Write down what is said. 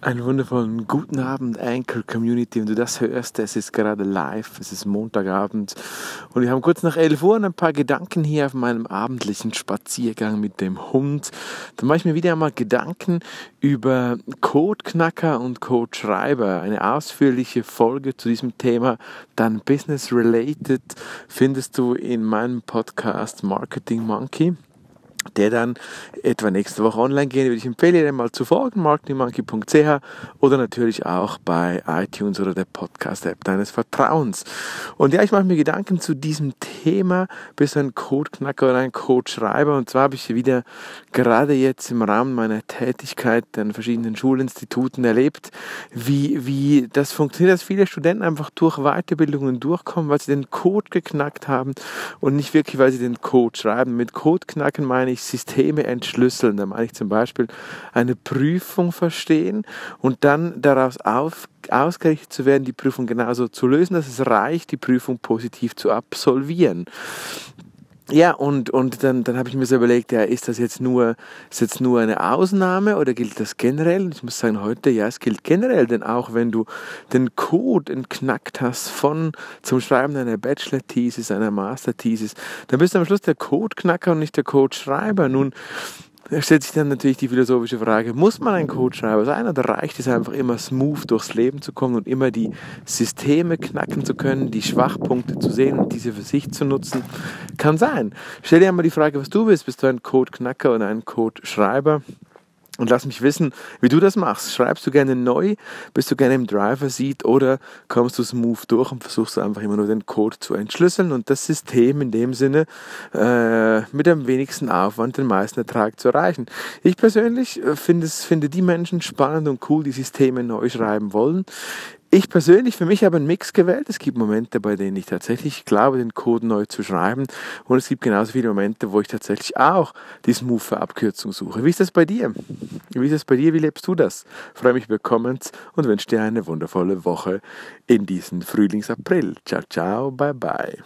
Einen wundervollen guten Abend, Anchor Community. Wenn du das hörst, es ist gerade live, es ist Montagabend und wir haben kurz nach 11 Uhr ein paar Gedanken hier auf meinem abendlichen Spaziergang mit dem Hund. Da mache ich mir wieder einmal Gedanken über Codeknacker und Codeschreiber. Eine ausführliche Folge zu diesem Thema, dann Business Related, findest du in meinem Podcast Marketing Monkey der dann etwa nächste Woche online gehen, würde ich empfehlen, dir mal zu folgen, marketingmonkey.ch oder natürlich auch bei iTunes oder der Podcast-App deines Vertrauens. Und ja, ich mache mir Gedanken zu diesem Thema, bist du ein Codeknacker oder ein Codeschreiber? Und zwar habe ich wieder gerade jetzt im Rahmen meiner Tätigkeit an verschiedenen Schulinstituten erlebt, wie, wie das funktioniert, dass viele Studenten einfach durch Weiterbildungen durchkommen, weil sie den Code geknackt haben und nicht wirklich, weil sie den Code schreiben. Mit Code knacken meine ich ich Systeme entschlüsseln. Da meine ich zum Beispiel eine Prüfung verstehen und dann daraus auf, ausgerichtet zu werden, die Prüfung genauso zu lösen, dass es reicht, die Prüfung positiv zu absolvieren. Ja, und, und dann, dann habe ich mir so überlegt, ja, ist das jetzt nur, ist jetzt nur eine Ausnahme oder gilt das generell? Ich muss sagen, heute, ja, es gilt generell, denn auch wenn du den Code entknackt hast von, zum Schreiben einer Bachelor-Thesis, einer Master-Thesis, dann bist du am Schluss der Codeknacker und nicht der Codeschreiber. Nun, da stellt sich dann natürlich die philosophische Frage, muss man ein Codeschreiber sein oder reicht es einfach immer smooth durchs Leben zu kommen und immer die Systeme knacken zu können, die Schwachpunkte zu sehen und diese für sich zu nutzen? Kann sein. Stell dir einmal die Frage, was du bist. Bist du ein Codeknacker oder ein Codeschreiber? Und lass mich wissen, wie du das machst. Schreibst du gerne neu? Bist du gerne im Driver-Seat? Oder kommst du smooth durch und versuchst einfach immer nur den Code zu entschlüsseln und das System in dem Sinne äh, mit am wenigsten Aufwand den meisten Ertrag zu erreichen? Ich persönlich äh, finde, es, finde die Menschen spannend und cool, die Systeme neu schreiben wollen. Ich persönlich für mich habe einen Mix gewählt. Es gibt Momente, bei denen ich tatsächlich glaube, den Code neu zu schreiben. Und es gibt genauso viele Momente, wo ich tatsächlich auch die smooth Abkürzung suche. Wie ist das bei dir? Wie ist das bei dir? Wie lebst du das? Freue mich über Comments und wünsche dir eine wundervolle Woche in diesem Frühlingsapril. Ciao, ciao, bye, bye.